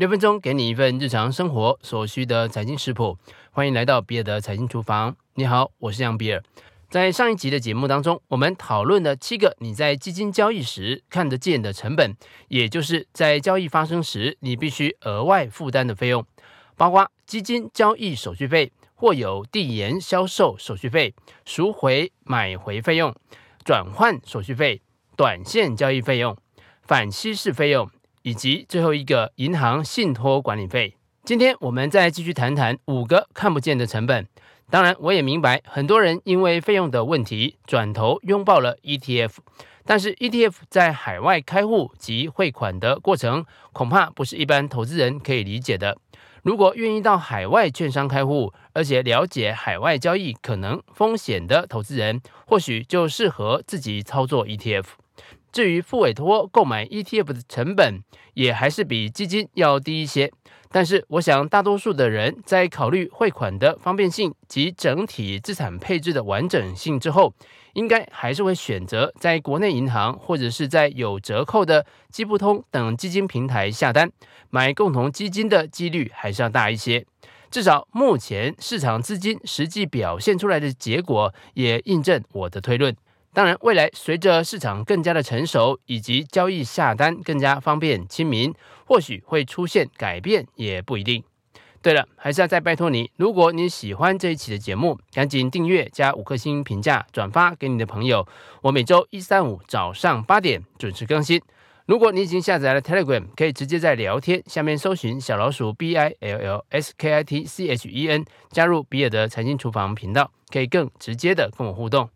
六分钟给你一份日常生活所需的财经食谱，欢迎来到比尔的财经厨房。你好，我是杨比尔。在上一集的节目当中，我们讨论了七个你在基金交易时看得见的成本，也就是在交易发生时你必须额外负担的费用，包括基金交易手续费、或有递延销售手续费、赎回买回费用、转换手续费、短线交易费用、反稀释费用，以及最后一个银行信托管理费。今天我们再继续谈谈五个看不见的成本。当然，我也明白很多人因为费用的问题，转头拥抱了 ETF。但是 ETF 在海外开户及汇款的过程，恐怕不是一般投资人可以理解的。如果愿意到海外券商开户，而且了解海外交易可能风险的投资人，或许就适合自己操作 ETF。至于付委托购买 ETF 的成本，也还是比基金要低一些。但是，我想大多数的人在考虑汇款的方便性及整体资产配置的完整性之后，应该还是会选择在国内银行或者是在有折扣的基不通等基金平台下单买共同基金的几率还是要大一些。至少目前市场资金实际表现出来的结果也印证我的推论。当然，未来随着市场更加的成熟，以及交易下单更加方便亲民，或许会出现改变，也不一定。对了，还是要再拜托你，如果你喜欢这一期的节目，赶紧订阅加五颗星评价，转发给你的朋友。我每周一、三、五早上八点准时更新。如果你已经下载了 Telegram，可以直接在聊天下面搜寻小老鼠 B I L L S K I T C H E N，加入比尔的财经厨房频道，可以更直接的跟我互动。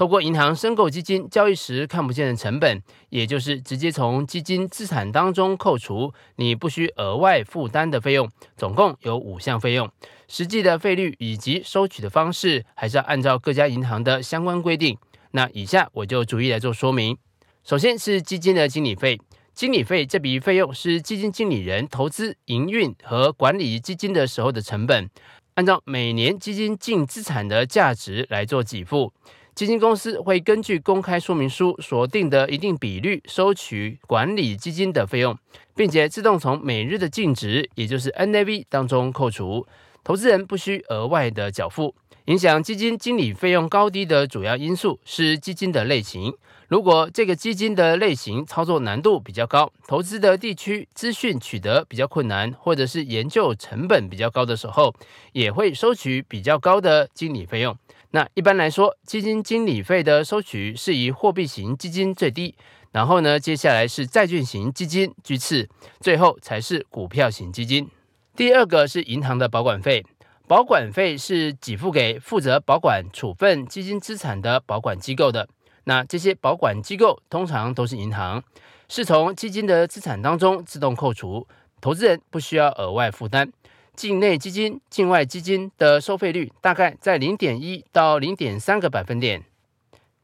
透过银行申购基金交易时看不见的成本，也就是直接从基金资产当中扣除，你不需额外负担的费用，总共有五项费用。实际的费率以及收取的方式，还是要按照各家银行的相关规定。那以下我就逐一来做说明。首先是基金的经理费，经理费这笔费用是基金经理人投资、营运和管理基金的时候的成本，按照每年基金净资产的价值来做给付。基金公司会根据公开说明书所定的一定比率收取管理基金的费用，并且自动从每日的净值，也就是 NAV 当中扣除，投资人不需额外的缴付。影响基金经理费用高低的主要因素是基金的类型。如果这个基金的类型操作难度比较高，投资的地区资讯取得比较困难，或者是研究成本比较高的时候，也会收取比较高的经理费用。那一般来说，基金经理费的收取是以货币型基金最低，然后呢，接下来是债券型基金居次，最后才是股票型基金。第二个是银行的保管费，保管费是给付给负责保管处分基金资产的保管机构的。那这些保管机构通常都是银行，是从基金的资产当中自动扣除，投资人不需要额外负担。境内基金、境外基金的收费率大概在零点一到零点三个百分点。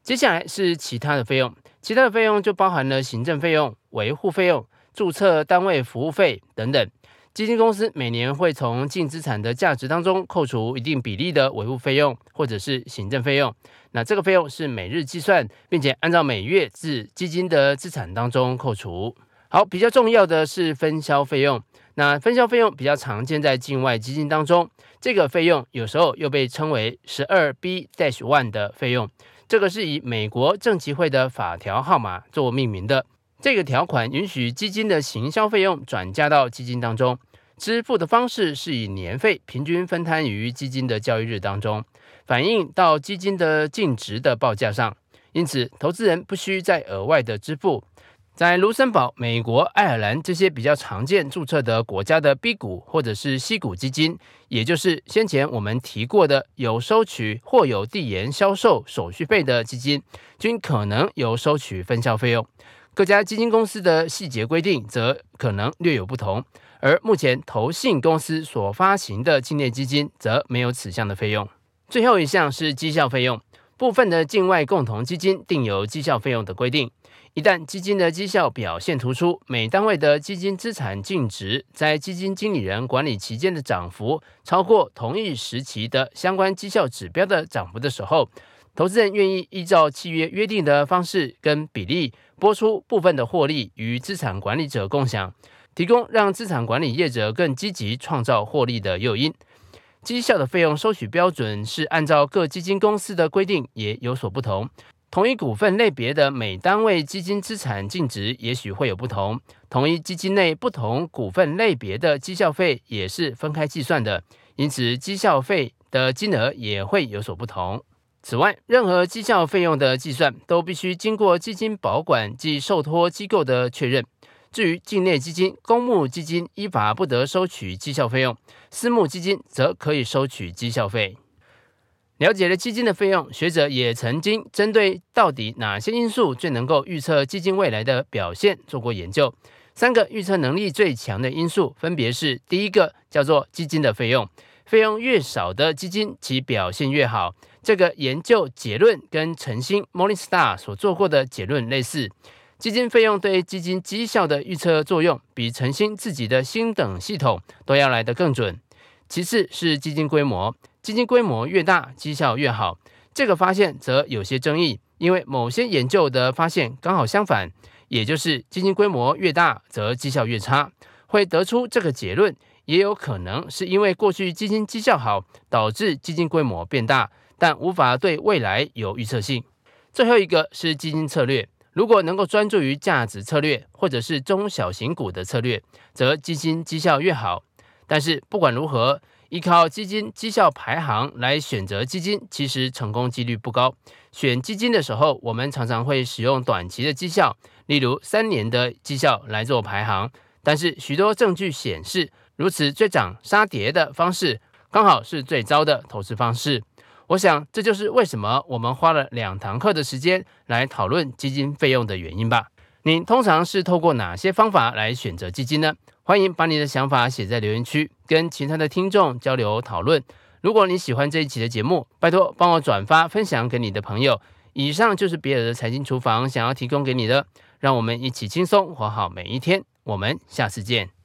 接下来是其他的费用，其他的费用就包含了行政费用、维护费用、注册单位服务费等等。基金公司每年会从净资产的价值当中扣除一定比例的维护费用或者是行政费用。那这个费用是每日计算，并且按照每月自基金的资产当中扣除。好，比较重要的是分销费用。那分销费用比较常见在境外基金当中，这个费用有时候又被称为十二 B-1 的费用，这个是以美国证期会的法条号码做命名的。这个条款允许基金的行销费用转嫁到基金当中，支付的方式是以年费平均分摊于基金的交易日当中，反映到基金的净值的报价上，因此投资人不需再额外的支付。在卢森堡、美国、爱尔兰这些比较常见注册的国家的 B 股或者是 C 股基金，也就是先前我们提过的有收取或有递延销售手续费的基金，均可能有收取分销费用。各家基金公司的细节规定则可能略有不同，而目前投信公司所发行的境内基金则没有此项的费用。最后一项是绩效费用，部分的境外共同基金定有绩效费用的规定。一旦基金的绩效表现突出，每单位的基金资产净值在基金经理人管理期间的涨幅超过同一时期的相关绩效指标的涨幅的时候，投资人愿意依照契约约定的方式跟比例拨出部分的获利与资产管理者共享。提供让资产管理业者更积极创造获利的诱因。绩效的费用收取标准是按照各基金公司的规定也有所不同。同一股份类别的每单位基金资产净值也许会有不同。同一基金内不同股份类别的绩效费也是分开计算的，因此绩效费的金额也会有所不同。此外，任何绩效费用的计算都必须经过基金保管及受托机构的确认。至于境内基金、公募基金依法不得收取绩效费用，私募基金则可以收取绩效费。了解了基金的费用，学者也曾经针对到底哪些因素最能够预测基金未来的表现做过研究。三个预测能力最强的因素分别是：第一个叫做基金的费用，费用越少的基金其表现越好。这个研究结论跟晨星 Morningstar 所做过的结论类似。基金费用对基金绩效的预测作用，比晨星自己的星等系统都要来得更准。其次是基金规模，基金规模越大，绩效越好。这个发现则有些争议，因为某些研究的发现刚好相反，也就是基金规模越大，则绩效越差。会得出这个结论，也有可能是因为过去基金绩效好，导致基金规模变大，但无法对未来有预测性。最后一个是基金策略。如果能够专注于价值策略，或者是中小型股的策略，则基金绩效越好。但是不管如何，依靠基金绩效排行来选择基金，其实成功几率不高。选基金的时候，我们常常会使用短期的绩效，例如三年的绩效来做排行。但是许多证据显示，如此追涨杀跌的方式，刚好是最糟的投资方式。我想，这就是为什么我们花了两堂课的时间来讨论基金费用的原因吧。你通常是透过哪些方法来选择基金呢？欢迎把你的想法写在留言区，跟其他的听众交流讨论。如果你喜欢这一期的节目，拜托帮我转发分享给你的朋友。以上就是比尔的财经厨房想要提供给你的，让我们一起轻松活好每一天。我们下次见。